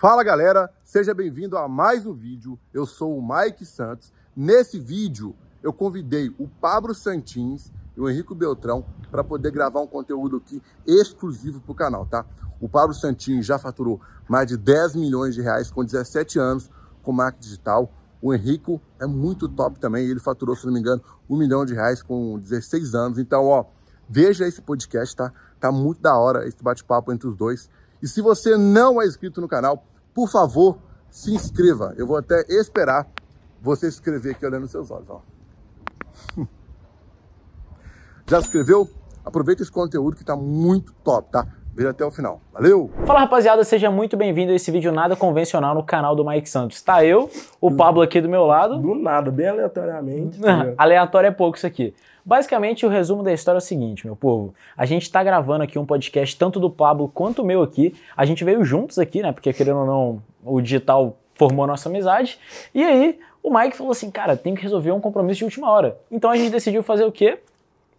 Fala galera, seja bem-vindo a mais um vídeo. Eu sou o Mike Santos. Nesse vídeo eu convidei o Pablo Santins e o Henrique Beltrão para poder gravar um conteúdo aqui exclusivo para o canal, tá? O Pablo Santins já faturou mais de 10 milhões de reais com 17 anos com marketing digital. O Henrico é muito top também, ele faturou, se não me engano, um milhão de reais com 16 anos. Então, ó, veja esse podcast, tá? Tá muito da hora esse bate-papo entre os dois. E se você não é inscrito no canal, por favor, se inscreva. Eu vou até esperar você se inscrever aqui olhando seus olhos, ó. Já se inscreveu? Aproveita esse conteúdo que tá muito top, tá? Veja até o final. Valeu! Fala rapaziada, seja muito bem-vindo a esse vídeo nada convencional no canal do Mike Santos. Tá eu, o Pablo aqui do meu lado. Do nada, bem aleatoriamente. Tá Aleatório é pouco isso aqui. Basicamente, o resumo da história é o seguinte, meu povo. A gente tá gravando aqui um podcast, tanto do Pablo quanto o meu aqui. A gente veio juntos aqui, né? Porque querendo ou não, o digital formou a nossa amizade. E aí, o Mike falou assim, cara, tem que resolver um compromisso de última hora. Então a gente decidiu fazer o quê?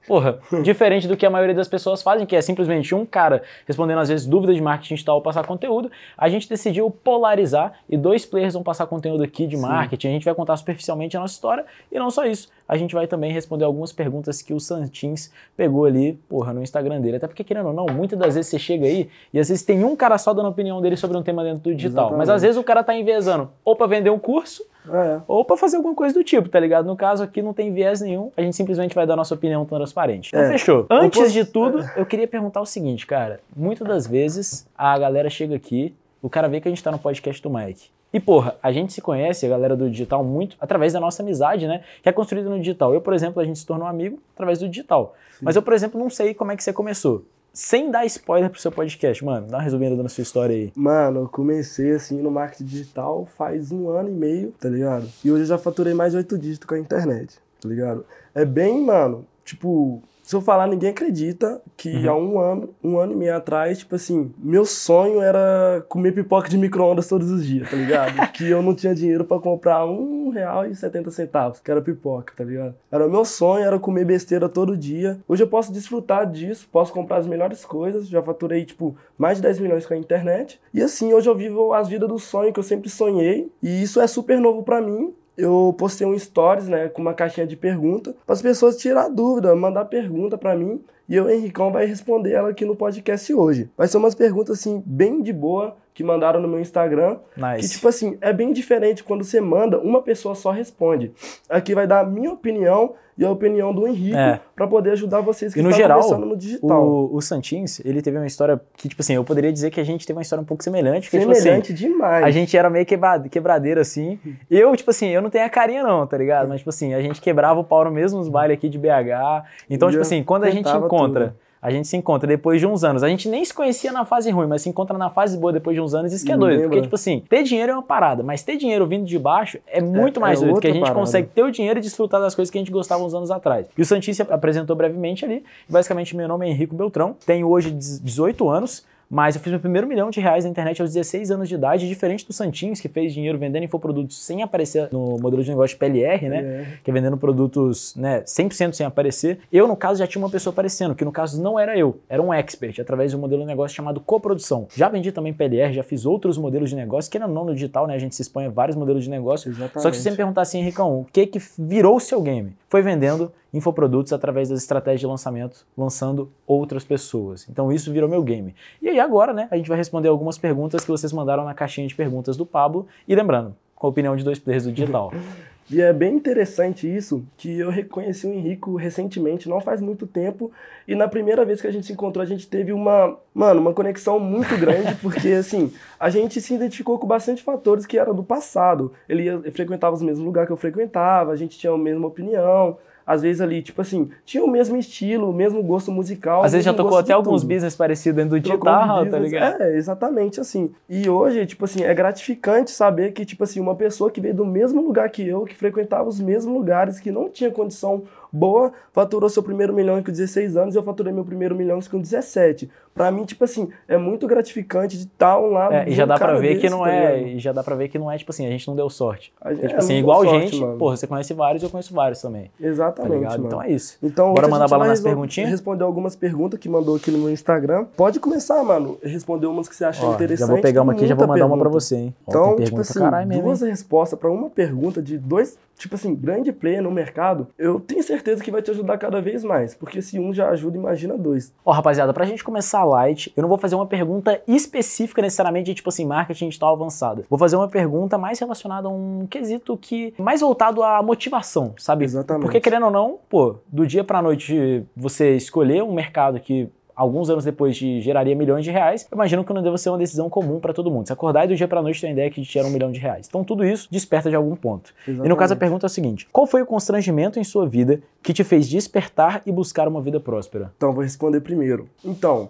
Porra, diferente do que a maioria das pessoas fazem, que é simplesmente um cara respondendo às vezes dúvidas de marketing digital ou passar conteúdo, a gente decidiu polarizar e dois players vão passar conteúdo aqui de marketing. A gente vai contar superficialmente a nossa história e não só isso. A gente vai também responder algumas perguntas que o Santins pegou ali, porra, no Instagram dele. Até porque, querendo ou não, muitas das vezes você chega aí e às vezes tem um cara só dando opinião dele sobre um tema dentro do digital. Exatamente. Mas às vezes o cara tá enviesando ou para vender um curso É. ou para fazer alguma coisa do tipo, tá ligado? No caso aqui não tem viés nenhum, a gente simplesmente vai dar nossa opinião transparente. Então É. fechou. Antes posso- de tudo, eu queria perguntar o seguinte, cara. Muitas das vezes a galera chega aqui, o cara vê que a gente tá no podcast do Mike. E porra, a gente se conhece, a galera do digital, muito através da nossa amizade, né? Que é construída no digital. Eu, por exemplo, a gente se tornou amigo através do digital. Mas eu, por exemplo, não sei como é que você começou. Sem dar spoiler pro seu podcast, mano, dá uma resumida na sua história aí. Mano, eu comecei assim no marketing digital faz um ano e meio, tá ligado? E hoje eu já faturei mais de oito dígitos com a internet, tá ligado? É bem, mano, tipo, se eu falar, ninguém acredita que há um ano, um ano e meio atrás, tipo assim, meu sonho era comer pipoca de micro-ondas todos os dias, tá ligado? que eu não tinha dinheiro pra comprar um real e setenta centavos, que era pipoca, tá ligado? Era o meu sonho, era comer besteira todo dia. Hoje eu posso desfrutar disso, posso comprar as melhores coisas, já faturei, tipo, mais de 10 milhões com a internet. E assim, hoje eu vivo as vidas do sonho que eu sempre sonhei, e isso é super novo pra mim, eu postei um stories, né, com uma caixinha de pergunta, para as pessoas tirar dúvida, mandar pergunta para mim, e eu, Henricão, vai responder ela aqui no podcast hoje. Vai ser umas perguntas, assim, bem de boa, que mandaram no meu Instagram, Nice. que, tipo assim, é bem diferente quando você manda, uma pessoa só responde. Aqui vai dar a minha opinião e a opinião do Henrique, É. para poder ajudar vocês que E no estão geral, começando no digital. O, o Santins, ele teve uma história que, tipo assim, eu poderia dizer que a gente teve uma história um pouco semelhante. Porque, tipo assim, Semelhante demais. a gente era meio quebra- quebradeiro, assim. Eu, tipo assim, eu não tenho a carinha não, tá ligado? Mas, tipo assim, a gente quebrava o pau no mesmo nos bailes aqui de BH. Então, E tipo assim, quando a gente encontra... tudo. A gente se encontra depois de uns anos. A gente nem se conhecia na fase ruim, mas se encontra na fase boa depois de uns anos. Isso que é doido. Lembra? Porque, tipo assim, ter dinheiro é uma parada, mas ter dinheiro vindo de baixo é muito é mais doido. Porque a gente parada. consegue ter o dinheiro e desfrutar das coisas que a gente gostava uns anos atrás. E o Santin se apresentou brevemente ali. Basicamente, meu nome é Henrico Beltrão, tenho hoje 18 anos. Mas eu fiz meu primeiro milhão de reais na internet aos 16 anos de idade, diferente do Santins, que fez dinheiro vendendo infoprodutos sem aparecer no modelo de negócio PLR, né? É. Que é vendendo produtos né, 100% sem aparecer. Eu, no caso, já tinha uma pessoa aparecendo, que no caso não era eu, era um expert, através de um modelo de negócio chamado coprodução. Já vendi também PLR, já fiz outros modelos de negócio, que não no digital, né? A gente se expõe a vários modelos de negócio. Exatamente. Só que se você me perguntar assim, Henricão, o que que virou o seu game? Foi vendendo infoprodutos através das estratégias de lançamento, lançando outras pessoas. Então isso virou meu game. E aí agora, né, a gente vai responder algumas perguntas que vocês mandaram na caixinha de perguntas do Pablo. E lembrando, com a opinião de dois players do digital. E é bem interessante isso, que eu reconheci o Henrico recentemente, não faz muito tempo, e na primeira vez que a gente se encontrou, a gente teve uma, mano, uma conexão muito grande, porque assim, a gente se identificou com bastante fatores que eram do passado. Ele, frequentava os mesmos lugares que eu frequentava, a gente tinha a mesma opinião, às vezes ali, tipo assim, tinha o mesmo estilo, o mesmo gosto musical. Às vezes já tocou até alguns business parecidos dentro do Trocou de tá business. ligado? É, exatamente assim. E hoje, tipo assim, é gratificante saber que, tipo assim, uma pessoa que veio do mesmo lugar que eu, que frequentava os mesmos lugares, que não tinha condição boa, faturou seu primeiro milhão com 16 anos, eu faturei meu primeiro milhão com 17. Pra mim, tipo assim, é muito gratificante de estar um lado. É, e já dá pra ver que não tá é. E já dá pra ver que não é, tipo assim, a gente não deu sorte. A gente- Porque, tipo é, assim, igual deu gente, sorte, mano. porra, você conhece vários, eu conheço vários também. Tá Exatamente, mano. Então é isso. Então, Bora mandar bala nas perguntinhas? Responder algumas perguntas que mandou aqui no meu Instagram. Pode começar, mano. Responder umas que você achou Ó, interessante. já vou pegar uma aqui e já vou mandar uma pra pergunta. você, hein? Ó, Então, tipo pergunta assim, mesmo, duas respostas pra uma pergunta de dois, tipo assim, grande player no mercado, eu tenho certeza que vai te ajudar cada vez mais. Porque se um já ajuda, imagina dois. Ó, rapaziada, pra gente começar light, eu não vou fazer uma pergunta específica necessariamente de, tipo assim, marketing digital avançado. Vou fazer uma pergunta mais relacionada a um quesito que... mais voltado à motivação, sabe? Exatamente. Porque, querendo ou não, pô, do dia pra noite você escolher um mercado que alguns anos depois te geraria milhões de reais, eu imagino que não deva ser uma decisão comum pra todo mundo. Se acordar e do dia pra noite ter uma ideia que te gera um milhão de reais. Então tudo isso desperta de algum ponto. E no caso a Exatamente. pergunta é a seguinte: qual foi o constrangimento em sua vida que te fez despertar e buscar uma vida próspera? Então, vou responder primeiro. Então,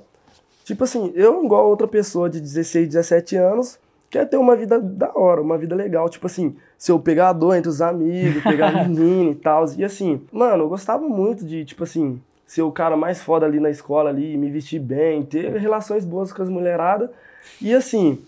tipo assim, eu, igual outra pessoa de 16, 17 anos, quer ter uma vida da hora, uma vida legal. Tipo assim, ser o pegador entre os amigos, pegar menino e tal. E assim, mano, eu gostava muito de, tipo assim, ser o cara mais foda ali na escola ali, me vestir bem, ter relações boas com as mulheradas. E assim,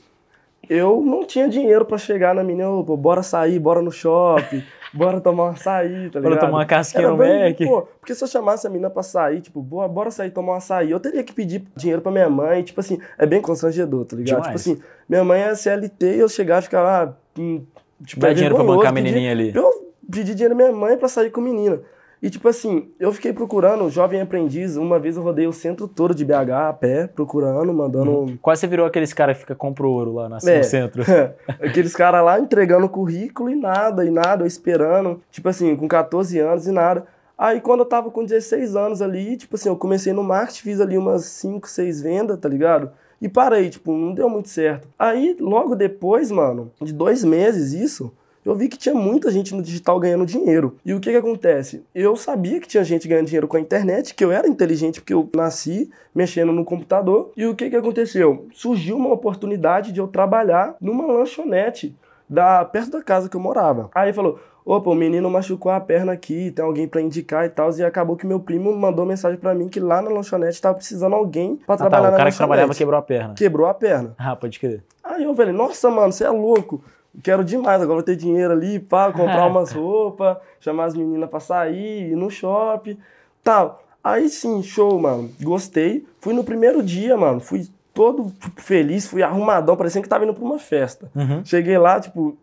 eu não tinha dinheiro pra chegar na menina, "Ô, pô, bora sair, bora no shopping, bora tomar um açaí, tá ligado? Bora tomar uma casquinha Era no bem- Mac? Pô, porque se eu chamasse a menina pra sair, tipo, bora, bora sair tomar um açaí, eu teria que pedir dinheiro pra minha mãe, tipo assim, é bem constrangedor, tá ligado? Demais. Tipo assim, minha mãe é CLT e eu chegar e ficar lá, hum, tipo, Dá é dinheiro pra bancar a menininha ali. Eu pedi dinheiro à minha mãe pra sair com menina. E tipo assim, eu fiquei procurando jovem aprendiz, uma vez eu rodei o centro todo de BH a pé, procurando, mandando Quase você virou aqueles caras que fica compra ouro lá na, É. no centro. Aqueles caras lá entregando currículo e nada, e nada, esperando, tipo assim, com 14 anos e nada. Aí quando eu tava com 16 anos ali, tipo assim, eu comecei no marketing, fiz ali umas 5, 6 vendas, tá ligado? E parei, tipo, não deu muito certo. Aí, logo depois, mano, de dois meses isso, eu vi que tinha muita gente no digital ganhando dinheiro. E o que que acontece? Eu sabia que tinha gente ganhando dinheiro com a internet, que eu era inteligente porque eu nasci mexendo no computador. E o que que aconteceu? Surgiu uma oportunidade de eu trabalhar numa lanchonete da, perto da casa que eu morava. Aí falou, opa, o menino machucou a perna aqui, tem alguém pra indicar e tal. E acabou que meu primo mandou mensagem pra mim que lá na lanchonete tava precisando alguém pra Ah, tá, trabalhar o na cara que trabalhava quebrou a perna. Quebrou a perna. Ah, pode crer. Aí eu falei, nossa, mano, você é louco. Quero demais, agora vou ter dinheiro ali pra comprar umas roupas, chamar as meninas pra sair, ir no shopping, tal. Aí sim, show, mano. Gostei. Fui no primeiro dia, mano. Fui todo feliz, fui arrumadão, parecendo que tava indo pra uma festa. Uhum. Cheguei lá, tipo,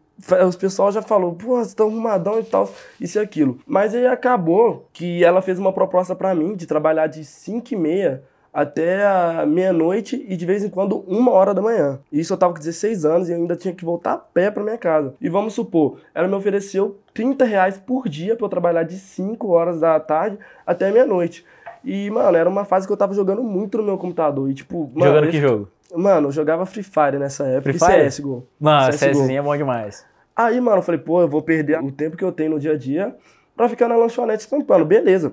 os pessoal já falou, pô, você tá arrumadão e tal, isso e aquilo. Mas aí acabou que ela fez uma proposta pra mim de trabalhar de 5 e meia até a meia-noite e de vez em quando uma hora da manhã. Isso eu tava com 16 anos e ainda tinha que voltar a pé pra minha casa. E vamos supor, ela me ofereceu 30 reais por dia pra eu trabalhar de 5 horas da tarde até meia-noite. E, mano, era uma fase que eu tava jogando muito no meu computador. E, tipo, mano, Jogando que jogo? Mano, eu jogava Free Fire nessa época Free Fire? e CSGO. Mano, CSGO. CSzinho é bom demais. Aí, mano, eu falei, pô, eu vou perder o tempo que eu tenho no dia a dia pra ficar na lanchonete estampando. Beleza,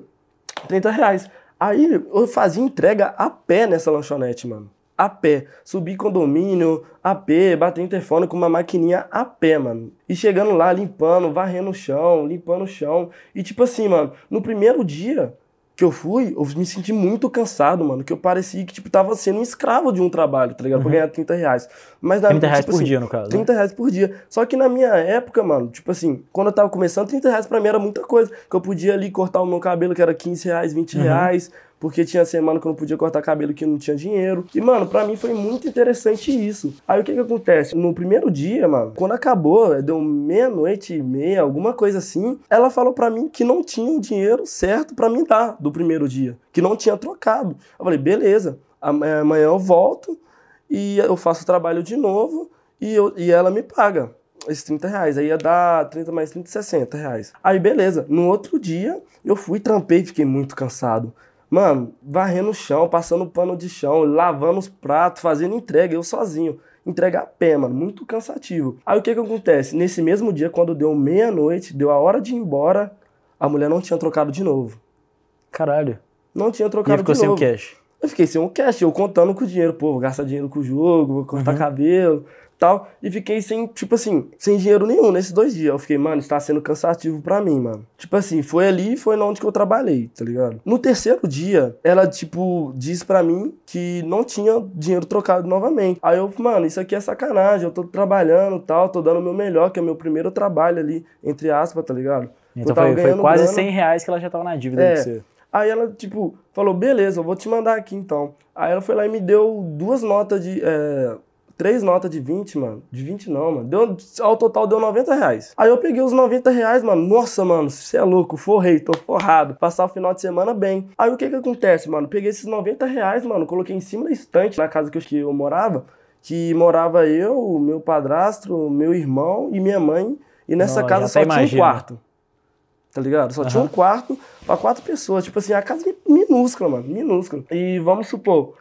30 reais. Aí eu fazia entrega a pé nessa lanchonete, mano. A pé. Subi condomínio, a pé, bater interfone com uma maquininha a pé, mano. E chegando lá, limpando, varrendo o chão, limpando o chão. E tipo assim, mano, no primeiro dia que eu fui, eu me senti muito cansado, mano. Que eu parecia que, tipo, tava sendo um escravo de um trabalho, tá ligado? Pra ganhar 30 reais. Mas na 30 reais tipo por assim, dia, no caso. né? 30 reais por dia. Só que na minha época, mano, tipo assim, quando eu tava começando, 30 reais pra mim era muita coisa. Que eu podia ali cortar o meu cabelo, que era 15 reais, 20 Uhum. reais. Porque tinha semana que eu não podia cortar cabelo que não tinha dinheiro. E, mano, pra mim foi muito interessante isso. Aí o que que acontece? No primeiro dia, mano, quando acabou, deu meia-noite e meia, alguma coisa assim, ela falou pra mim que não tinha o dinheiro certo pra me dar do primeiro dia. Que não tinha trocado. Eu falei, beleza, am- amanhã eu volto e eu faço o trabalho de novo e, eu, e ela me paga esses 30 reais. Aí ia dar 30 mais 30, 60 reais. Aí beleza, no outro dia eu fui, trampei, fiquei muito cansado. Mano, varrendo o chão, passando pano de chão, lavando os pratos, fazendo entrega, eu sozinho. Entrega a pé, mano, muito cansativo. Aí o que que acontece? Nesse mesmo dia, quando deu meia-noite, deu a hora de ir embora, a mulher não tinha trocado de novo. Caralho. Não tinha E trocado ficou de sem o novo. cash. Eu fiquei sem um cash, eu contando com o dinheiro, pô, vou gastar dinheiro com o jogo, vou cortar Uhum. cabelo, tal. E fiquei sem, tipo assim, sem dinheiro nenhum nesses dois dias. Eu fiquei, mano, está sendo cansativo pra mim, mano. Tipo assim, foi ali e foi onde que eu trabalhei, tá ligado? No terceiro dia, ela, tipo, disse pra mim que não tinha dinheiro trocado novamente. Aí eu, mano, isso aqui é sacanagem, eu tô trabalhando tal, tô dando o meu melhor, que é meu primeiro trabalho ali, entre aspas, tá ligado? Então foi, foi quase grana. 100 reais que ela já tava na dívida É. com você. Aí ela, tipo, falou, beleza, eu vou te mandar aqui então. Aí ela foi lá e me deu duas notas de. é, três notas de 20, mano. De 20 não, mano. Deu, ao total deu 90 reais. Aí eu peguei os 90 reais, mano. Nossa, mano, você é louco, forrei, tô forrado. Passar o final de semana bem. Aí o que que acontece, mano? Peguei esses 90 reais, mano, coloquei em cima da estante na casa que eu, que eu morava. Que morava eu, meu padrasto, meu irmão e minha mãe. E nessa Não, casa só até tinha um imagino. quarto. Tá ligado? Só tinha um quarto pra quatro pessoas. Tipo assim, a casa é minúscula, mano. Minúscula. E vamos supor,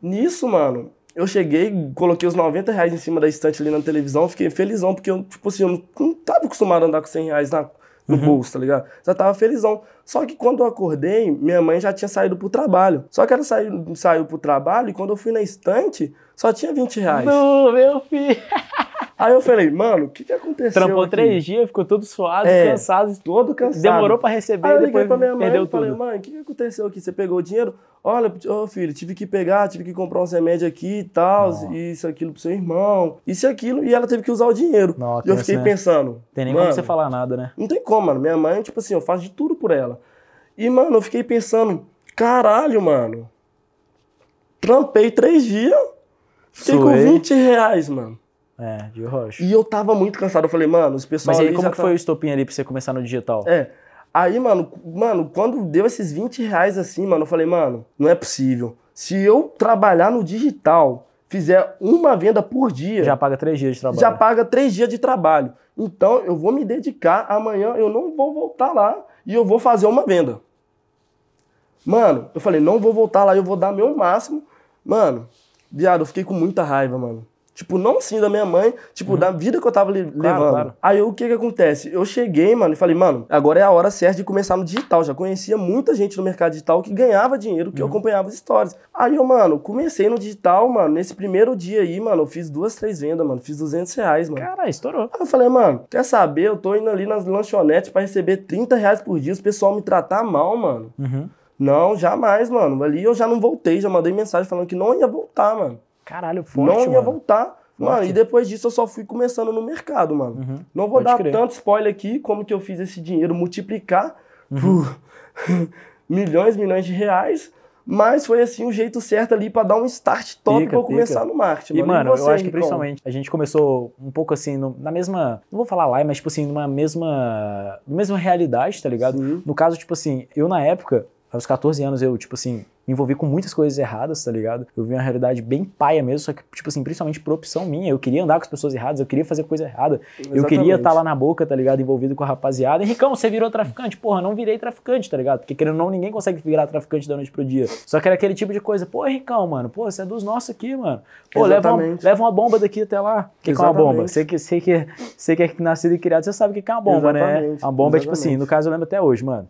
nisso, mano, eu cheguei, coloquei os 90 reais em cima da estante ali na televisão, fiquei felizão, porque eu, tipo assim, eu não, não tava acostumado a andar com 100 reais na, no bolso, tá ligado? Já tava felizão. Só que quando eu acordei, minha mãe já tinha saído pro trabalho. Só que ela saiu, saiu pro trabalho e quando eu fui na estante, só tinha 20 reais. Não, meu filho. Aí eu falei, mano, o que que aconteceu Trampou aqui? três dias, ficou todo suado, É. cansado. Todo cansado. Demorou pra receber Aí eu liguei pra minha mãe e falei, tudo. mãe, o que, que aconteceu aqui? Você pegou o dinheiro? Olha, ô filho, tive que pegar, tive que comprar uns remédios aqui e tal, isso, aquilo pro seu irmão, isso e aquilo, e ela teve que usar o dinheiro. Não, e eu fiquei né? pensando. Tem nem mano, como você falar nada, né? Não tem como, mano. Minha mãe, tipo assim, eu faço de tudo por ela. E, mano, eu fiquei pensando, caralho, mano. Trampei três dias, fiquei com Suei. 20 reais, mano. É, de rocha. E eu tava muito cansado. Eu falei, mano, os pessoal Mas aí, como que tá- foi o estopim ali pra você começar no digital? É. Aí, mano, mano, quando deu esses 20 reais assim, mano, eu falei, mano, não é possível. Se eu trabalhar no digital, fizer uma venda por dia, Já paga três dias de trabalho. já paga três dias de trabalho. Então, eu vou me dedicar, amanhã eu não vou voltar lá e eu vou fazer uma venda. Mano, eu falei, não vou voltar lá, eu vou dar meu máximo. Mano, viado, eu fiquei com muita raiva, mano. Tipo, não sim da minha mãe, tipo, da vida que eu tava li- levando. Uhum. claro. Aí o que que acontece? Eu cheguei, mano, e falei, mano, agora é a hora certa de começar no digital. Já conhecia muita gente no mercado digital que ganhava dinheiro, que eu Uhum. acompanhava as histórias. Aí eu, mano, comecei no digital, mano, nesse primeiro dia aí, mano, eu fiz duas, três vendas, mano, fiz 200 reais, mano. Caralho, estourou. Aí eu falei, mano, quer saber? Eu tô indo ali nas lanchonetes pra receber 30 reais por dia, os pessoal me tratar mal, mano. Uhum. Não, jamais, mano. Ali eu já não voltei, já mandei mensagem falando que não ia voltar, mano. Caralho, forte, não ia mano. voltar. Mano, Forte. e depois disso eu só fui começando no mercado, mano. Uhum. Não vou Pode dar crer. tanto spoiler aqui, como que eu fiz esse dinheiro multiplicar Uhum. por milhões, milhões de reais. Mas foi assim o jeito certo ali pra dar um start top Pica, pra eu começar no marketing. E, mano, você, eu acho que principalmente a gente começou um pouco assim, no- na mesma. Não vou falar lá, mas tipo assim, numa mesma. Na mesma realidade, tá ligado? Sim. No caso, tipo assim, eu na época, aos 14 anos, eu, tipo assim, me envolvi com muitas coisas erradas, tá ligado? Eu vi uma realidade bem paia mesmo, só que, tipo assim, principalmente por opção minha. Eu queria andar com as pessoas erradas, eu queria fazer coisa errada. Eu queria Exatamente. estar lá na boca, tá ligado? Envolvido com a rapaziada. Henricão, você virou traficante? Porra, não virei traficante, tá ligado? Porque querendo ou não, ninguém consegue virar traficante da noite pro dia. Só que era aquele tipo de coisa. Pô, Henricão, mano, pô, você é dos nossos aqui, mano. Pô, leva uma, Exatamente. leva uma bomba daqui até lá. O que, que é uma bomba? Exatamente. Você que, você, que, você que é nascido e criado, você sabe o que que é uma bomba, né? Exatamente, A bomba é tipo assim, exatamente. no caso eu lembro até hoje, mano.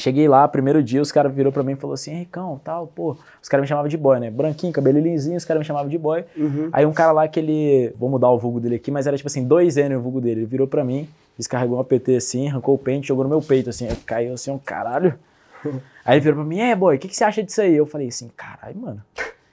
Cheguei lá, primeiro dia, os caras virou pra mim e falou assim, Henricão, tal, pô. Os caras me chamavam de boy, né? Branquinho, cabelo lisinho, os caras me chamavam de boy. Uhum. Aí um cara lá que ele. Vou mudar o vulgo dele aqui, mas era tipo assim, dois N o vulgo dele. Ele virou pra mim, descarregou um APT assim, arrancou o pente, jogou no meu peito, assim. Caiu assim, um caralho. Aí ele virou pra mim, é, boy, o que, que você acha disso aí? Eu falei assim, caralho, mano.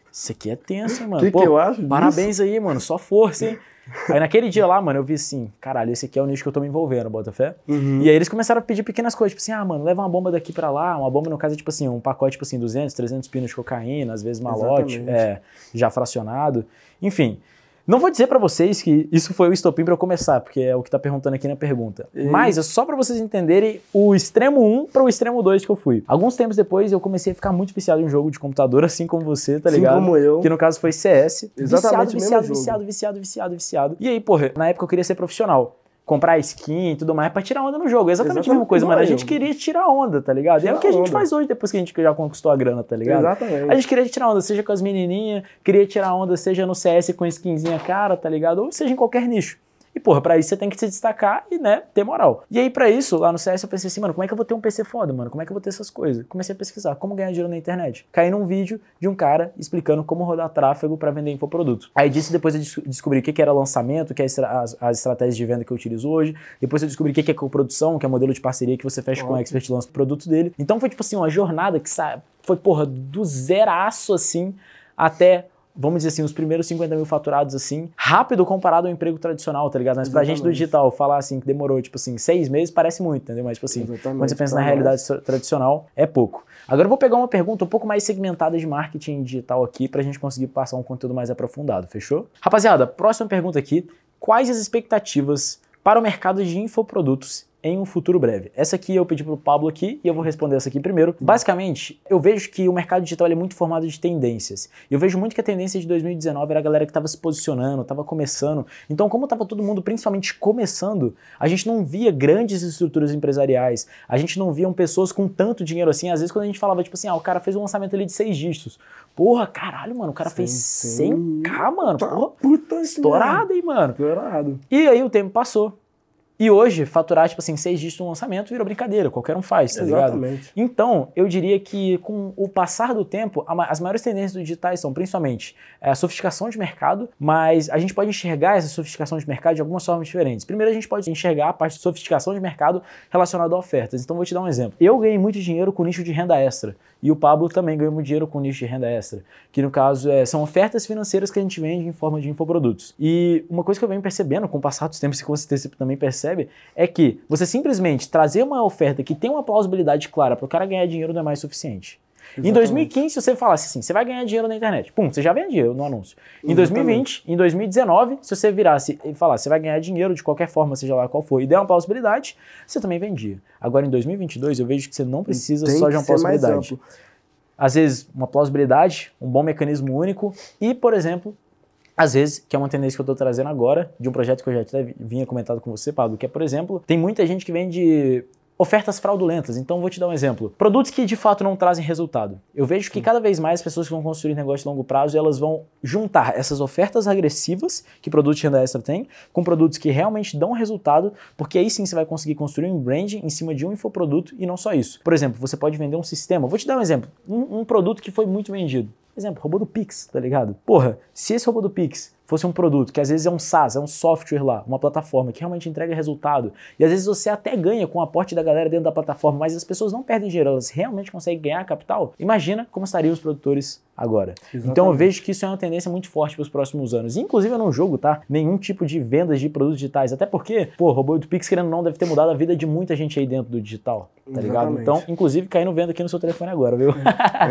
Isso aqui é tenso, hein, mano. Que Pô, que eu acho disso? Parabéns aí, mano. Só força, hein? Aí naquele dia lá, mano, eu vi assim, caralho, esse aqui é o nicho que eu tô me envolvendo, Botafé. Uhum. E aí eles começaram a pedir pequenas coisas, tipo assim, ah, mano, leva uma bomba daqui pra lá, uma bomba no caso é tipo assim, um pacote tipo assim, 200, 300 pinos de cocaína, às vezes malote, é, já fracionado. Enfim, não vou dizer pra vocês que isso foi o estopim pra eu começar, porque é o que tá perguntando aqui na pergunta. E- Mas é só pra vocês entenderem o extremo 1 para o extremo 2 que eu fui. Alguns tempos depois eu comecei a ficar muito viciado em um jogo de computador, assim como você, tá Assim ligado? como eu. Que no caso foi CS. Exatamente viciado, mesmo viciado, jogo. viciado, viciado, viciado, viciado. E aí, porra, na época eu queria ser profissional. Comprar skin e tudo mais pra tirar onda no jogo. É exatamente, a mesma Exatamente coisa, mano. A gente queria tirar onda, tá ligado? e é o Tirar que a gente onda. faz hoje depois que a gente já conquistou a grana, tá ligado? Exatamente. A gente queria tirar onda, seja com as menininhas, queria tirar onda, seja no CS com skinzinha cara, tá ligado? Ou seja em qualquer nicho. E, porra, pra isso você tem que se destacar e, né, ter moral. E aí, pra isso, lá no CS eu pensei assim, mano, como é que eu vou ter um PC foda, mano? Como é que eu vou ter essas coisas? Comecei a pesquisar como ganhar dinheiro na internet. Caí num vídeo de um cara explicando como rodar tráfego para vender infoprodutos. Aí disso depois eu descobri o que era lançamento, que é as, as estratégias de venda que eu utilizo hoje. Depois eu descobri o que é coprodução, que é modelo de parceria que você fecha com a expert e lança o produto dele. Então foi tipo assim, uma jornada que foi, porra, do zeraço assim até vamos dizer assim, os primeiros 50 mil faturados assim, rápido comparado ao emprego tradicional, tá ligado? Mas pra Exatamente. gente do digital, falar assim que demorou, tipo assim, seis meses parece muito, entendeu? Mas, tipo assim, Exatamente. quando você pensa na realidade tradicional, é pouco. Agora eu vou pegar uma pergunta um pouco mais segmentada de marketing digital aqui pra gente conseguir passar um conteúdo mais aprofundado, fechou? Rapaziada, próxima pergunta aqui. Quais as expectativas para o mercado de infoprodutos em um futuro breve. Essa aqui eu pedi para o Pablo aqui e eu vou responder essa aqui primeiro. Basicamente, eu vejo que o mercado digital é muito formado de tendências. Eu vejo muito que a tendência de 2019 era a galera que estava se posicionando, estava começando. Então, como estava todo mundo principalmente começando, a gente não via grandes estruturas empresariais, a gente não via pessoas com tanto dinheiro assim. Às vezes, quando a gente falava, tipo assim, ah, o cara fez um lançamento ali de seis dígitos. Porra, caralho, mano, o cara sim, fez 100k, mano. Tá Porra, puta estourado, hein, mano. Estourado. E aí o tempo passou. E hoje, faturar, tipo assim, seis dígitos no lançamento virou brincadeira, qualquer um faz, tá Exatamente. ligado? Então, eu diria que com o passar do tempo, as maiores tendências do digitais são principalmente é, a sofisticação de mercado, mas a gente pode enxergar essa sofisticação de mercado de algumas formas diferentes. Primeiro, a gente pode enxergar a parte de sofisticação de mercado relacionada a ofertas. Então, vou te dar um exemplo. Eu ganhei muito dinheiro com nicho de renda extra. E o Pablo também ganhou muito dinheiro com nicho de renda extra, que no caso é, são ofertas financeiras que a gente vende em forma de infoprodutos. E uma coisa que eu venho percebendo com o passar dos tempos, e certeza você também percebe, é que você simplesmente trazer uma oferta que tem uma plausibilidade clara para o cara ganhar dinheiro não é mais suficiente. Exatamente. Em 2015, se você falasse assim, você vai ganhar dinheiro na internet, pum, você já vendia no anúncio. Em Exatamente. 2020, em 2019, se você virasse e falasse, você vai ganhar dinheiro de qualquer forma, seja lá qual for, e der uma plausibilidade, você também vendia. Agora, em 2022, eu vejo que você não precisa Tem só de uma plausibilidade. Às vezes, uma plausibilidade, um bom mecanismo único e, por exemplo, às vezes, que é uma tendência que eu estou trazendo agora, de um projeto que eu já vinha comentado com você, Pablo, que é, por exemplo, tem muita gente que vende ofertas fraudulentas. Então vou te dar um exemplo. Produtos que de fato não trazem resultado. Eu vejo que cada vez mais pessoas que vão construir negócio de longo prazo, elas vão juntar essas ofertas agressivas que produtos de renda extra tem, com produtos que realmente dão resultado, porque aí sim você vai conseguir construir um brand em cima de um infoproduto e não só isso. Por exemplo, você pode vender um sistema. Vou te dar um exemplo. Um, um produto que foi muito vendido. Exemplo, robô do Pix, tá ligado? Porra, se esse robô do Pix fosse um produto que às vezes é um SaaS, é um software lá, uma plataforma que realmente entrega resultado, e às vezes você até ganha com o aporte da galera dentro da plataforma, mas as pessoas não perdem dinheiro, elas realmente conseguem ganhar capital, imagina como estariam os produtores agora. Exatamente. Então eu vejo que isso é uma tendência muito forte para os próximos anos. Inclusive eu não jogo, tá? Nenhum tipo de vendas de produtos digitais, até porque, pô, o robô do Pix querendo ou não deve ter mudado a vida de muita gente aí dentro do digital, tá ligado? Exatamente. Então, inclusive caindo venda aqui no seu telefone agora, viu?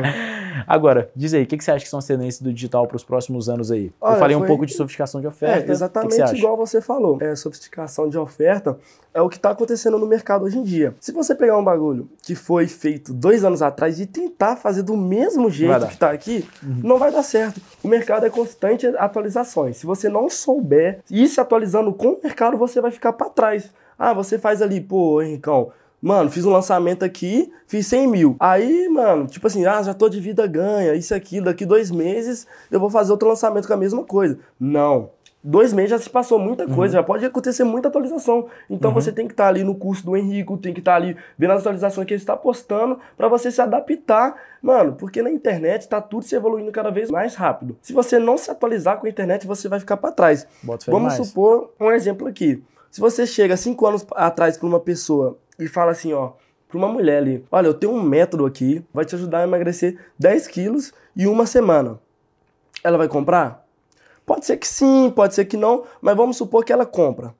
agora, diz aí, o que, que você acha que são as tendências do digital para os próximos anos aí? Olha, eu falei foi... um pouco de sofisticação de oferta oferta. É, exatamente que que igual você falou. É, sofisticação de oferta é o que está acontecendo no mercado hoje em dia. Se você pegar um bagulho que foi feito dois anos atrás e tentar fazer do mesmo jeito que está aqui, uhum. não vai dar certo. O mercado é constante atualizações. Se você não souber ir se atualizando com o mercado, você vai ficar para trás. Ah, você faz ali, pô, Henricão, Mano, fiz um lançamento aqui, fiz 100 mil. Aí, mano, tipo assim, ah, já tô de vida ganha, isso aqui, daqui dois meses eu vou fazer outro lançamento com a mesma coisa. Não dois meses já se passou muita coisa, uhum. já pode acontecer muita atualização. Então uhum. você tem que estar tá ali no curso do Henrico, tem que estar tá ali vendo as atualizações que ele está postando para você se adaptar, mano, porque na internet está tudo se evoluindo cada vez mais rápido. Se você não se atualizar com a internet, você vai ficar para trás. Vamos supor um exemplo aqui. Se você chega cinco anos atrás para uma pessoa e fala assim, ó, para uma mulher ali, olha, eu tenho um método aqui, vai te ajudar a emagrecer 10 quilos em uma semana. Ela vai comprar? Pode ser que sim, pode ser que não, mas vamos supor que ela compra.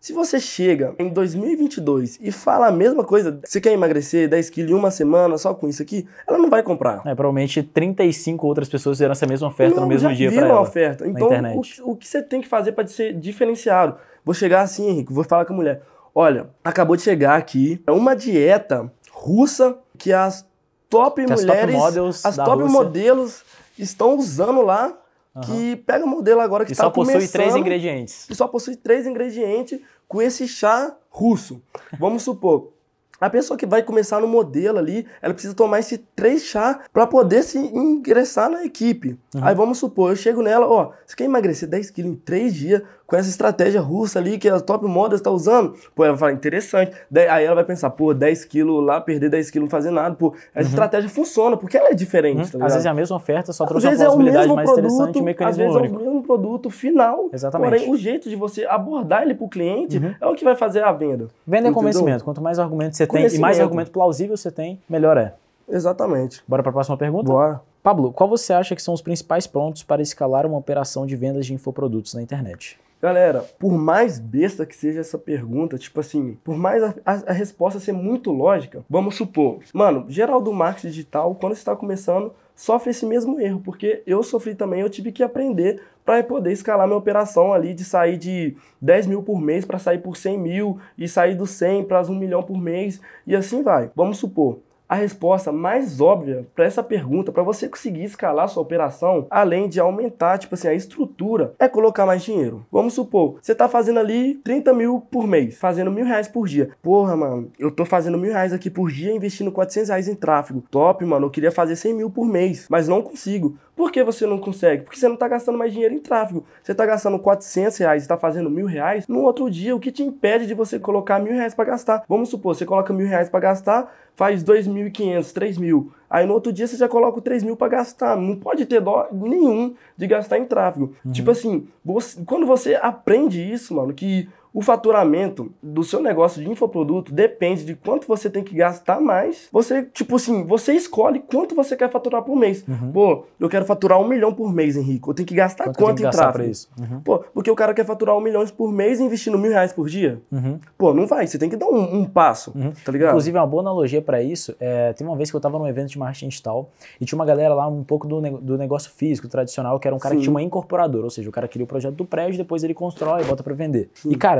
Se você chega em 2022 e fala a mesma coisa, você quer emagrecer 10 quilos em uma semana só com isso aqui, ela não vai comprar. É, provavelmente 35 outras pessoas fizeram essa mesma oferta não, no mesmo dia para ela. oferta. Então, o, o, que você tem que fazer para ser diferenciado? Vou chegar assim, Henrique, vou falar com a mulher. Olha, acabou de chegar aqui uma dieta russa que as top que mulheres, as top, as top modelos estão usando lá Uhum. Que pega o modelo agora que está só possui três ingredientes. E só possui três ingredientes com esse chá russo. Vamos supor, a pessoa que vai começar no modelo ali, ela precisa tomar esse três chá para poder se ingressar na equipe. Uhum. Aí vamos supor, eu chego nela, ó, você quer emagrecer 10 quilos em três dias com essa estratégia russa ali que a Top Models tá usando. Pô, ela vai falar, interessante. Daí- Aí ela vai pensar, pô, 10 quilos lá, perder 10 quilos não fazer nada. Pô, essa estratégia funciona, porque ela é diferente, tá Uhum. ligado? Às vezes é a mesma oferta, só Às trouxe uma vezes é o possibilidade mesmo mais interessante e um produto, às mecanismo vezes é único. o mesmo produto final. Exatamente. Porém, o jeito de você abordar ele pro cliente Uhum. é o que vai fazer a venda. Venda é convencimento. Quanto mais argumento você tem e mais argumento plausível você tem, melhor é. Exatamente. Bora para a próxima pergunta? Bora. Pablo, qual você acha que são os principais pontos para escalar uma operação de vendas de infoprodutos na internet? Galera, por mais besta que seja essa pergunta, tipo assim, por mais a, a- a resposta ser muito lógica, vamos supor, mano, geral do marketing digital, quando está começando, sofre esse mesmo erro, porque eu sofri também, eu tive que aprender para poder escalar minha operação ali, de sair de 10 mil por mês para sair por 100 mil, e sair do 100 para 1 milhão por mês, e assim vai. Vamos supor, a resposta mais óbvia para essa pergunta, para você conseguir escalar sua operação, além de aumentar, tipo assim, a estrutura, é colocar mais dinheiro. Vamos supor, você tá fazendo ali 30 mil por mês, fazendo mil reais por dia. Porra, mano, eu tô fazendo mil reais aqui por dia, investindo 400 reais em tráfego. Top, mano, eu queria fazer 100 mil por mês, mas não consigo. Por que você não consegue? Porque você não tá gastando mais dinheiro em tráfego. Você tá gastando 400 reais e tá fazendo mil reais. No outro dia, o que te impede de você colocar mil reais para gastar? Vamos supor, você coloca mil reais para gastar, faz 2.500, 3 mil. Aí no outro dia você já coloca o 3 mil para gastar. Não pode ter dó nenhum de gastar em tráfego. Tipo assim, você- quando você aprende isso, mano, que o faturamento do seu negócio de infoproduto depende de quanto você tem que gastar mais. Você, tipo assim, você escolhe quanto você quer faturar por mês. Pô, eu quero faturar um milhão por mês, Henrique. Eu tenho que gastar Quanto, que quanto, que em tráfego? isso? Uhum. Pô, porque o cara quer faturar um milhão por mês investindo mil reais por dia? Uhum. Pô, não vai. Você tem que dar um, um passo, Uhum. tá ligado? Inclusive, uma boa analogia para isso, é, tem uma vez que eu tava num evento de marketing digital e tinha uma galera lá um pouco do, do negócio físico, tradicional, que era um cara que Sim. tinha uma incorporadora, ou seja, o cara cria o projeto do prédio, depois ele constrói e bota para vender. E, cara,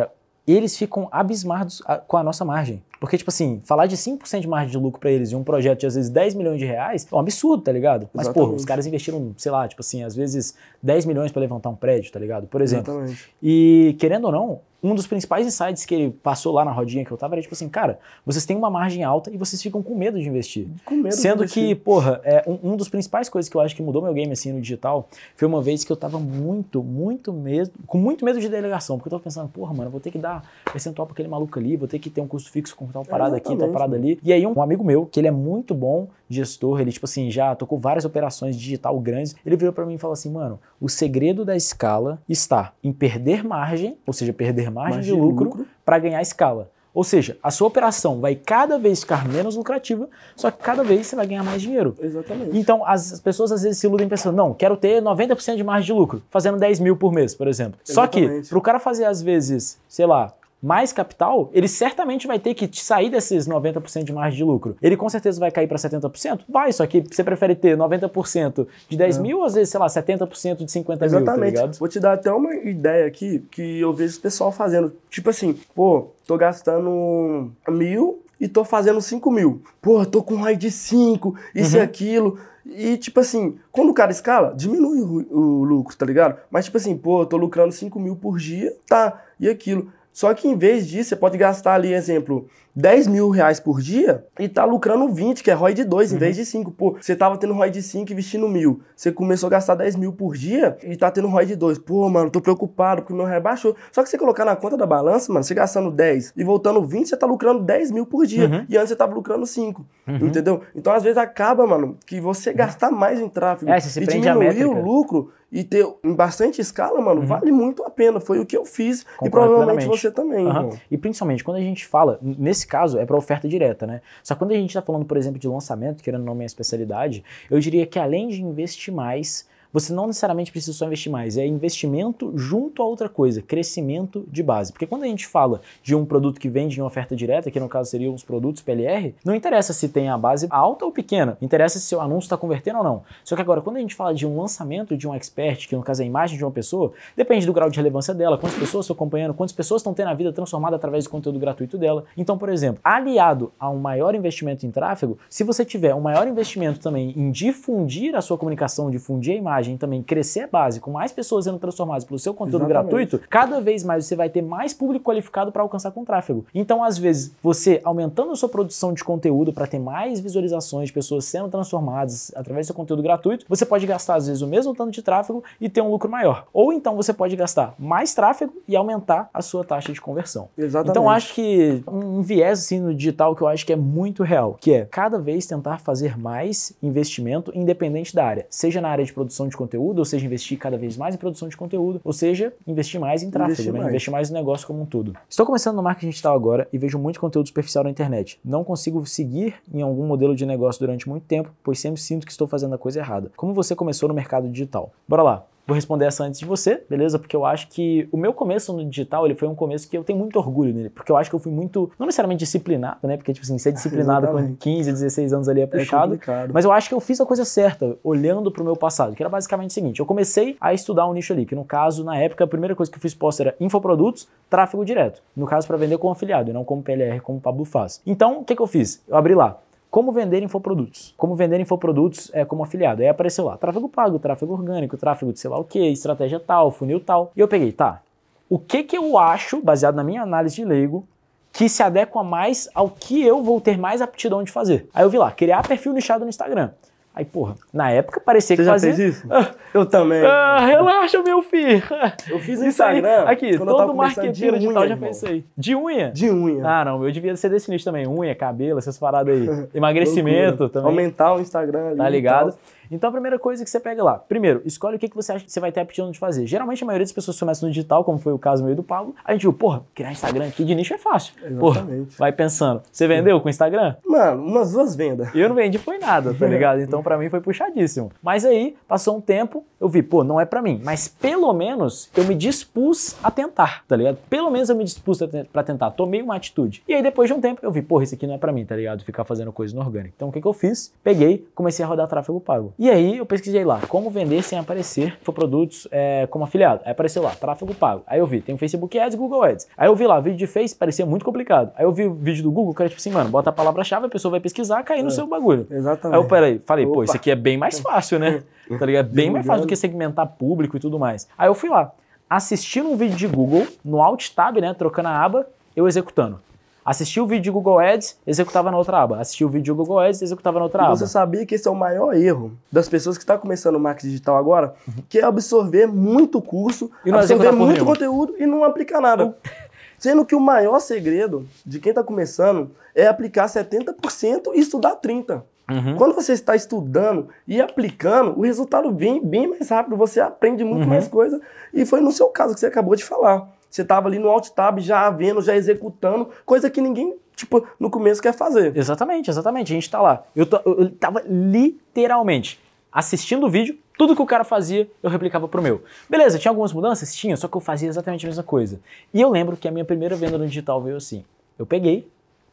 eles ficam abismados a- com a nossa margem. Porque, tipo assim, falar de 5% de margem de lucro para eles e um projeto de, às vezes, 10 milhões de reais é um absurdo, tá ligado? Mas, pô, os caras investiram, sei lá, tipo assim, às vezes 10 milhões para levantar um prédio, tá ligado? Por exemplo. Exatamente. E, querendo ou não, um dos principais insights que ele passou lá na rodinha que eu tava era tipo assim, cara, vocês têm uma margem alta e vocês ficam com medo de investir. Com medo de Sendo investir. que, porra, é, um, um dos principais coisas que eu acho que mudou meu game assim no digital foi uma vez que eu tava muito, muito medo, com muito medo de delegação, porque eu tava pensando, porra, mano, vou ter que dar percentual pra aquele maluco ali, vou ter que ter um custo fixo com tal parada aqui, tal parada ali. E aí um, um amigo meu, que ele é muito bom gestor, ele tipo assim, já tocou várias operações digital grandes, ele virou pra mim e falou assim, mano, o segredo da escala está em perder margem, ou seja, perder margem, Margem de lucro, lucro. para ganhar escala. Ou seja, a sua operação vai cada vez ficar menos lucrativa, só que cada vez você vai ganhar mais dinheiro. Exatamente. Então, as as pessoas às vezes se iludem pensando, não, quero ter 90% de margem de lucro, fazendo 10 mil por mês, por exemplo. Só que, Exatamente. para o cara fazer, às vezes, sei lá, mais capital, ele certamente vai ter que sair desses 90% de margem de lucro. Ele com certeza vai cair para 70%? Vai, só que você prefere ter 90% de 10 mil, ou às vezes, sei lá, 70% de 50 mil, tá Exatamente. ligado? Vou te dar até uma ideia aqui que eu vejo o pessoal fazendo. Tipo assim, pô, tô gastando mil e tô fazendo cinco mil. Pô, tô com raio de cinco, isso Uhum. e aquilo. E, tipo assim, quando o cara escala, diminui o, o lucro, tá ligado? Mas, tipo assim, pô, eu tô lucrando 5 mil por dia, tá, e aquilo. Só que em vez disso, você pode gastar ali, exemplo, 10 mil reais por dia e tá lucrando 20, que é ROI de 2 em vez de 5. Pô, você tava tendo ROI de 5 investindo mil. Você começou a gastar 10 mil por dia e tá tendo ROI de 2. Pô, mano, tô preocupado porque o meu ROI baixou. Só que você colocar na conta da balança, mano, você gastando 10 e voltando 20, você tá lucrando 10 mil por dia. Uhum. E antes você tava lucrando 5. Uhum. Entendeu? Então, às vezes, acaba, mano, que você gastar mais em tráfego É, e diminuir o lucro e ter em bastante escala, mano, Uhum. vale muito a pena. Foi o que eu fiz. Concordo e provavelmente você também. E principalmente quando a gente fala, n- nesse caso é para oferta direta, né? Só que quando a gente está falando, por exemplo, de lançamento, querendo não minha especialidade, eu diria que além de investir mais, você não necessariamente precisa só investir mais, é investimento junto a outra coisa, crescimento de base. Porque quando a gente fala de um produto que vende em oferta direta, que no caso seriam os produtos PLR, não interessa se tem a base alta ou pequena, interessa se seu anúncio está convertendo ou não. Só que agora, quando a gente fala de um lançamento de um expert, que no caso é a imagem de uma pessoa, depende do grau de relevância dela, quantas pessoas estão acompanhando, quantas pessoas estão tendo a vida transformada através do conteúdo gratuito dela. Então, por exemplo, aliado a um maior investimento em tráfego, se você tiver um maior investimento também em difundir a sua comunicação, difundir a imagem, também crescer a base, com mais pessoas sendo transformadas pelo seu conteúdo Exatamente. gratuito, cada vez mais você vai ter mais público qualificado para alcançar com tráfego. Então, às vezes, você aumentando a sua produção de conteúdo para ter mais visualizações de pessoas sendo transformadas através do seu conteúdo gratuito, você pode gastar, às vezes, o mesmo tanto de tráfego e ter um lucro maior. Ou então você pode gastar mais tráfego e aumentar a sua taxa de conversão. Exatamente. Então acho que um um viés assim no digital que eu acho que é muito real, que é cada vez tentar fazer mais investimento independente da área, seja na área de produção de conteúdo, ou seja, investir cada vez mais em produção de conteúdo, ou seja, investir mais em tráfego, Investir né? mais. investir mais no negócio como um todo. Estou começando no marketing digital agora e vejo muito conteúdo superficial na internet. Não consigo seguir em algum modelo de negócio durante muito tempo, pois sempre sinto que estou fazendo a coisa errada. Como você começou no mercado digital? Bora lá. Vou responder essa antes de você, beleza? Porque eu acho que o meu começo no digital, ele foi um começo que eu tenho muito orgulho nele, porque eu acho que eu fui muito, não necessariamente disciplinado, né? Porque, tipo assim, ser disciplinado com Exatamente. 15, 16 anos ali é é puxado. complicado. Mas eu acho que eu fiz a coisa certa, olhando pro meu passado, que era basicamente o seguinte: eu comecei a estudar um nicho ali, que no caso, na época, a primeira coisa que eu fiz post era infoprodutos, tráfego direto. No caso, para vender como afiliado, e não como PLR, como o Pablo faz. Então, o que, que eu fiz? Eu abri lá. Como vender infoprodutos? Como vender infoprodutos é, como afiliado? Aí apareceu lá, tráfego pago, tráfego orgânico, tráfego de sei lá o que, estratégia tal, funil tal. E eu peguei, tá, o que que eu acho, baseado na minha análise de leigo, que se adequa mais ao que eu vou ter mais aptidão de fazer. Aí eu vi lá, criar perfil nichado no Instagram. Aí, porra, na época parecia Você que já fazia... fez isso? Ah, Eu também. ah, relaxa, meu filho. eu fiz Isso aí, Instagram. aqui, eu tava todo marqueteiro de digital já aí. De unha? De unha. Ah, não, eu devia ser desse nicho também. Unha, cabelo, essas paradas aí. Emagrecimento também. Aumentar o Instagram ali. Tá ligado? Então a primeira coisa que você pega lá, primeiro, escolhe o que, que você acha que você vai ter aptidão de fazer. Geralmente a maioria das pessoas começam no digital, como foi o caso meu e do Pablo. A gente viu, porra, criar Instagram aqui de nicho é fácil. Porra, vai pensando. Você vendeu com Instagram? Mano, umas duas vendas. Eu não vendi foi nada, tá ligado? Então pra mim foi puxadíssimo. Mas aí, passou um tempo, eu vi, pô, não é pra mim. Mas pelo menos eu me dispus a tentar, tá ligado? Pelo menos eu me dispus a te- pra tentar, tomei uma atitude. E aí depois de um tempo eu vi, porra, isso aqui não é pra mim, tá ligado? Ficar fazendo coisa no orgânico. Então o que que eu fiz? Peguei, comecei a rodar tráfego pago. E aí eu pesquisei lá, como vender sem aparecer produtos é, como afiliado. Aí apareceu lá, tráfego pago. Aí eu vi, tem o Facebook Ads e Google Ads. Aí eu vi lá, vídeo de Face, parecia muito complicado. Aí eu vi o vídeo do Google, que era tipo assim, mano, bota a palavra-chave, a pessoa vai pesquisar, cair no É. seu bagulho. Exatamente. Aí eu peraí, falei, pô, Opa. isso aqui é bem mais fácil, né? Tá ligado? Bem mais fácil do que segmentar público e tudo mais. Aí eu fui lá, assistindo um vídeo de Google, no Alt Tab, né, trocando a aba, eu executando. Assisti o vídeo de Google Ads, executava na outra aba. Assisti o vídeo de Google Ads, executava na outra E aba. você sabia que esse é o maior erro das pessoas que estão começando o marketing digital agora, que é absorver muito curso, E não absorver muito nenhuma. conteúdo e não aplicar nada. Sendo que o maior segredo de quem está começando é aplicar 70% e estudar 30%. Uhum. Quando você está estudando e aplicando, o resultado vem bem mais rápido, você aprende muito Uhum. mais coisa. E foi no seu caso que você acabou de falar. Você estava ali no Alt Tab já vendo, já executando, coisa que ninguém, tipo, no começo quer fazer. Exatamente, exatamente. A gente tá lá. Eu, eu tava literalmente assistindo o vídeo, tudo que o cara fazia, eu replicava pro meu. Beleza, tinha algumas mudanças? Tinha, só que eu fazia exatamente a mesma coisa. E eu lembro que a minha primeira venda no digital veio assim. Eu peguei,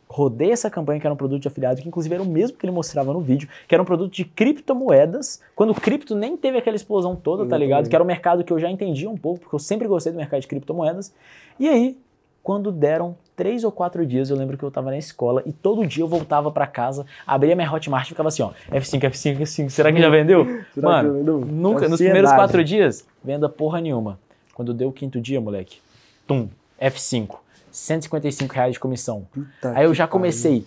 rodei essa campanha que era um produto de afiliado, que inclusive era o mesmo que ele mostrava no vídeo, que era um produto de criptomoedas, quando o cripto nem teve aquela explosão toda, tá ligado? Que era um mercado que eu já entendia um pouco, porque eu sempre gostei do mercado de criptomoedas. E aí, quando deram três ou quatro dias, eu lembro que eu tava na escola e todo dia eu voltava pra casa, abria minha Hotmart e ficava assim, ó, F5, F5, F5, será que já vendeu? Mano, vendeu? nunca, nos Ansiedade. primeiros quatro dias, venda porra nenhuma. Quando deu o quinto dia, moleque, tum, F5, 155 reais de comissão. Puta Aí eu já pariu. comecei,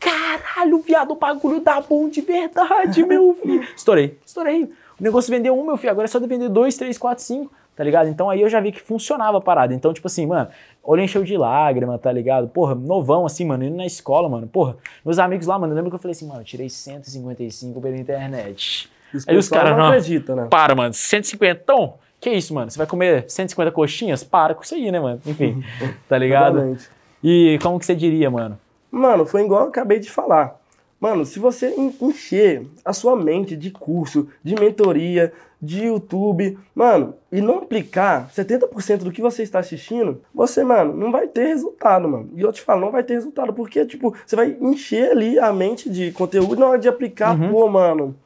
caralho, viado, o bagulho dá bom de verdade, meu filho. Estourei, estourei. O negócio vendeu um, meu filho, agora é só de vender dois, três, quatro, cinco, tá ligado? Então aí eu já vi que funcionava a parada. Então, tipo assim, mano, olho encheu de lágrima, tá ligado? Porra, novão assim, mano, indo na escola, mano. Porra, meus amigos lá, mano, eu lembro que eu falei assim, mano, eu tirei 155 pela internet. Os Aí os caras não não- acreditam, né? Para, mano, 150? Então, que isso, mano? Você vai comer 150 coxinhas? Para com isso aí, né, mano? Enfim, tá ligado? E como que você diria, mano? Mano, foi igual eu acabei de falar. Mano, se você en- encher a sua mente de curso, de mentoria, de YouTube, mano, e não aplicar 70% do que você está assistindo, você, mano, não vai ter resultado, mano. E eu te falo, não vai ter resultado, porque, tipo, você vai encher ali a mente de conteúdo na hora de aplicar, Uhum. pô, mano.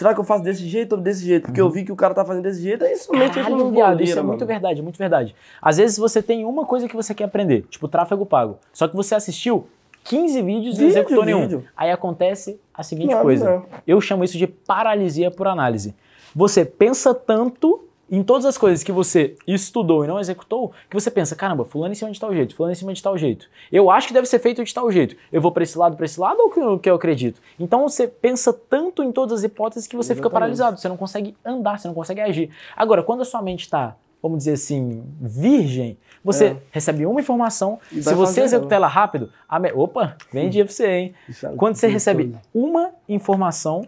Será que eu faço desse jeito ou desse jeito? Porque eu vi que o cara tá fazendo desse jeito, aí somente eu Caralho, viado, vou isso é muito verdade, muito verdade. Às vezes você tem uma coisa que você quer aprender, tipo tráfego pago. Só que você assistiu 15 vídeos e Vídeo, executou nenhum. vídeo. Aí acontece a seguinte Nada, coisa. não. Eu chamo isso de paralisia por análise. você pensa tanto em todas as coisas que você estudou e não executou, que você pensa, caramba, fulano em cima de tal jeito, fulano em cima de tal jeito. Eu acho que deve ser feito de tal jeito. Eu vou para esse lado, para esse lado ou que, eu- que eu acredito? Então você pensa tanto em todas as hipóteses que você fica Exatamente. paralisado, você não consegue andar, você não consegue agir. Agora, quando a sua mente está, vamos dizer assim, virgem, você É. recebe uma informação, E se você executar ela rápido, me- opa, vem dia pra você, hein? É Quando você recebe uma informação,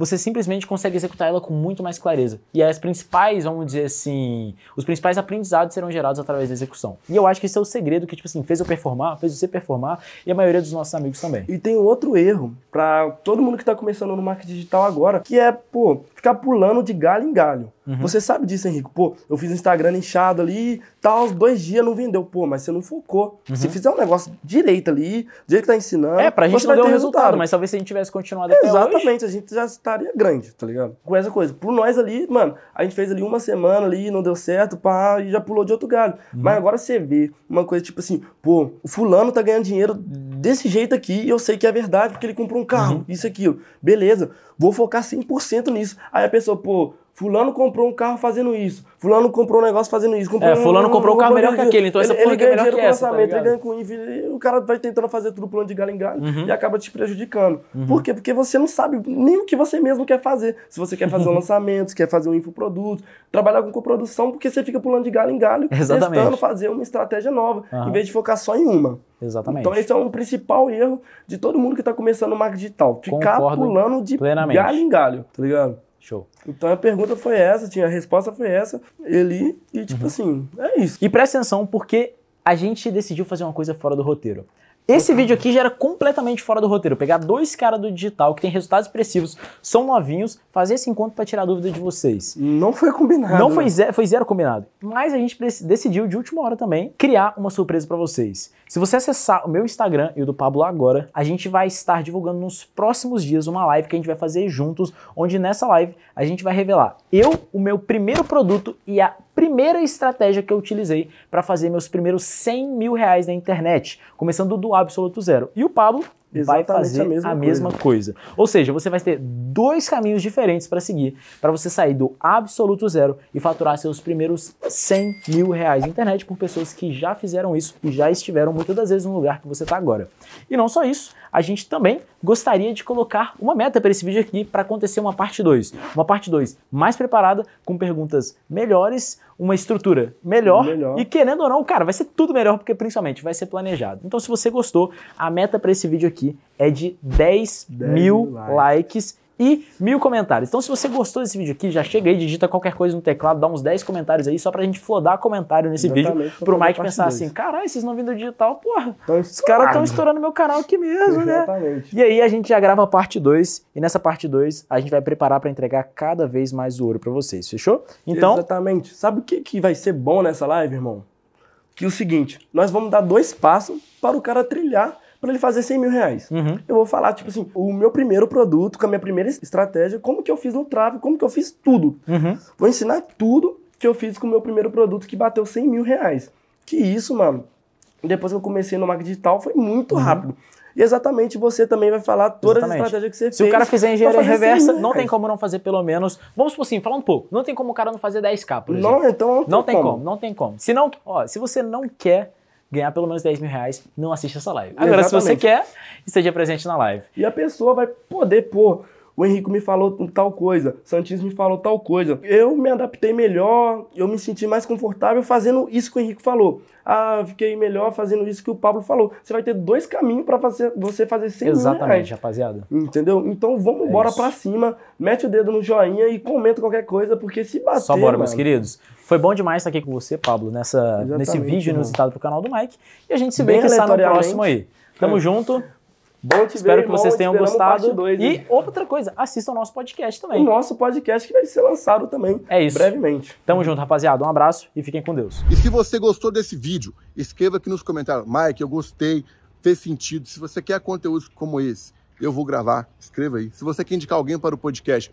você simplesmente consegue executar ela com muito mais clareza. E as principais, vamos dizer assim, os principais aprendizados serão gerados através da execução. E eu acho que esse é o segredo que, tipo assim, fez eu performar, fez você performar e a maioria dos nossos amigos também. E tem outro erro pra todo mundo que tá começando no marketing digital agora, que é, pô, ficar pulando de galho em galho. Uhum. Você sabe disso, Henrique? Pô, eu fiz Instagram inchado ali, tal, dois dias não vendeu. Pô, mas você não focou. Se fizer um negócio direito ali, do jeito que tá ensinando, Uhum. É, pra gente não vai deu ter resultado, mas talvez se a gente tivesse continuado até hoje... Exatamente, a gente já estaria grande, tá ligado? Com essa coisa. Por nós ali, mano, a gente fez ali uma semana ali, não deu certo, pá, e já pulou de outro galho. Uhum. Mas agora você vê uma coisa tipo assim, pô, o fulano tá ganhando dinheiro desse jeito aqui, e eu sei que é verdade, porque ele comprou um carro, Uhum. isso e aquilo. Beleza, vou focar 100% nisso. Aí a pessoa, pô, fulano comprou um carro fazendo isso, fulano comprou um negócio fazendo isso. Comprou É, fulano um- comprou um carro melhor que ele- aquele, então essa ele, porra ele é ganha melhor dinheiro que essa, tá lançamento, ele ganha com o cara vai tentando fazer tudo plano de galho em galho Uhum. e acaba te prejudicando. Por quê? Porque você não sabe nem o que você mesmo quer fazer. Se você quer fazer um lançamento, se quer fazer um infoproduto, trabalhar com coprodução, porque você fica pulando de galho em galho, Exatamente. testando fazer uma estratégia nova, Aham. em vez de focar só em uma. Exatamente. Então esse é um principal erro de todo mundo que está começando no marketing digital. Ficar Concordo pulando de plenamente. galho em galho, tá ligado? Show. Então a pergunta foi essa, tinha a resposta foi essa, ele, e Uhum. tipo assim, é isso. E presta atenção porque a gente decidiu fazer uma coisa fora do roteiro. Esse vídeo aqui já era completamente fora do roteiro. Pegar dois caras do digital que tem resultados expressivos, são novinhos, fazer esse encontro para tirar dúvida de vocês. Não foi combinado. Não né? foi zero, foi zero combinado. Mas a gente decidiu de última hora também criar uma surpresa pra vocês. Se você acessar o meu Instagram e o do Pablo agora, a gente vai estar divulgando nos próximos dias uma live que a gente vai fazer juntos, onde nessa live a gente vai revelar eu, o meu primeiro produto e a primeira estratégia que eu utilizei para fazer meus primeiros 100 mil reais na internet, começando do absoluto zero. E o Pablo vai Exatamente fazer a mesma mesma coisa. Ou seja, você vai ter dois caminhos diferentes para seguir para você sair do absoluto zero e faturar seus primeiros 100 mil reais na internet por pessoas que já fizeram isso e já estiveram muitas das vezes no lugar que você está agora. E não só isso, a gente também gostaria de colocar uma meta para esse vídeo aqui para acontecer uma parte 2. Uma parte 2 mais preparada, com perguntas melhores, uma estrutura melhor, Melhor. e querendo ou não, cara, vai ser tudo melhor porque principalmente vai ser planejado. Então se você gostou, a meta para esse vídeo aqui é de 10, 10 mil likes. likes. E mil comentários. Então, se você gostou desse vídeo aqui, já chega aí, digita qualquer coisa no teclado, dá uns 10 comentários aí, só pra gente flodar comentário nesse Exatamente, vídeo, pro Mike pensar dois. assim, caralho, vocês não vindo do digital, porra, os caras estão estourando meu canal aqui mesmo, né? Exatamente. E aí a gente já grava a parte 2, e nessa parte 2 a gente vai preparar pra entregar cada vez mais ouro pra vocês, fechou? Então, Exatamente. Sabe o que, que vai ser bom nessa live, irmão? Que o seguinte, nós vamos dar dois passos para o cara trilhar para ele fazer 100 mil reais. Uhum. Eu vou falar, tipo assim, o meu primeiro produto, com a minha primeira estratégia, como que eu fiz no tráfego, como que eu fiz tudo. Uhum. Vou ensinar tudo que eu fiz com o meu primeiro produto que bateu 100 mil reais. Que isso, mano. Depois que eu comecei no marketing digital, foi muito rápido. E exatamente você também vai falar todas Uhum. Exatamente. as estratégias que você fez. Se o cara fizer engenharia pra fazer 100 reversa, não tem como não fazer pelo menos. Vamos supor assim, fala um pouco. Não tem como o cara não fazer 10k, por exemplo. Não, então Não tem como, não tem como. Se não, ó, se você não quer ganhar pelo menos 10 mil reais, não assiste essa live. Agora, se você Exatamente. quer, esteja presente na live. E a pessoa vai poder, pô, o Henrique me falou tal coisa, Santis me falou tal coisa. Eu me adaptei melhor, eu me senti mais confortável fazendo isso que o Henrique falou. Ah, fiquei melhor fazendo isso que o Pablo falou. Você vai ter dois caminhos para fazer, você fazer 100 mil Exatamente, rapaziada. Entendeu? Então vamos É embora isso. pra cima, mete o dedo no joinha e comenta qualquer coisa, porque se bater. Só bora, meus mano, queridos. Foi bom demais estar aqui com você, Pablo, nessa, Exatamente, nesse vídeo irmão. inusitado pro canal do Mike. E a gente se vê Bem que está no próximo aí. Tamo É. junto. Bom te Espero ver, que irmão, vocês tenham gostado. dois, e outra coisa, assistam o nosso podcast o também. nosso podcast que vai ser lançado também É isso. brevemente. Tamo junto, rapaziada. Um abraço e fiquem com Deus. E se você gostou desse vídeo, escreva aqui nos comentários. Mike, eu gostei, fez sentido. Se você quer conteúdos como esse, eu vou gravar. Escreva aí. Se você quer indicar alguém para o podcast,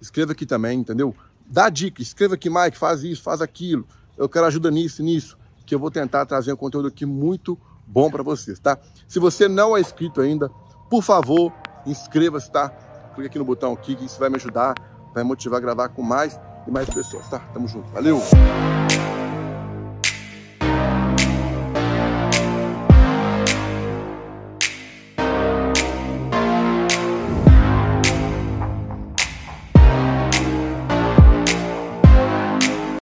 escreva aqui também, entendeu? Dá dica, escreva aqui, Mike, faz isso, faz aquilo. Eu quero ajuda nisso, nisso, que eu vou tentar trazer um conteúdo aqui muito bom para vocês, tá? Se você não é inscrito ainda, por favor, inscreva-se, tá? Clique aqui no botão aqui, que isso vai me ajudar vai motivar a gravar com mais e mais pessoas, tá? Tamo junto. Valeu!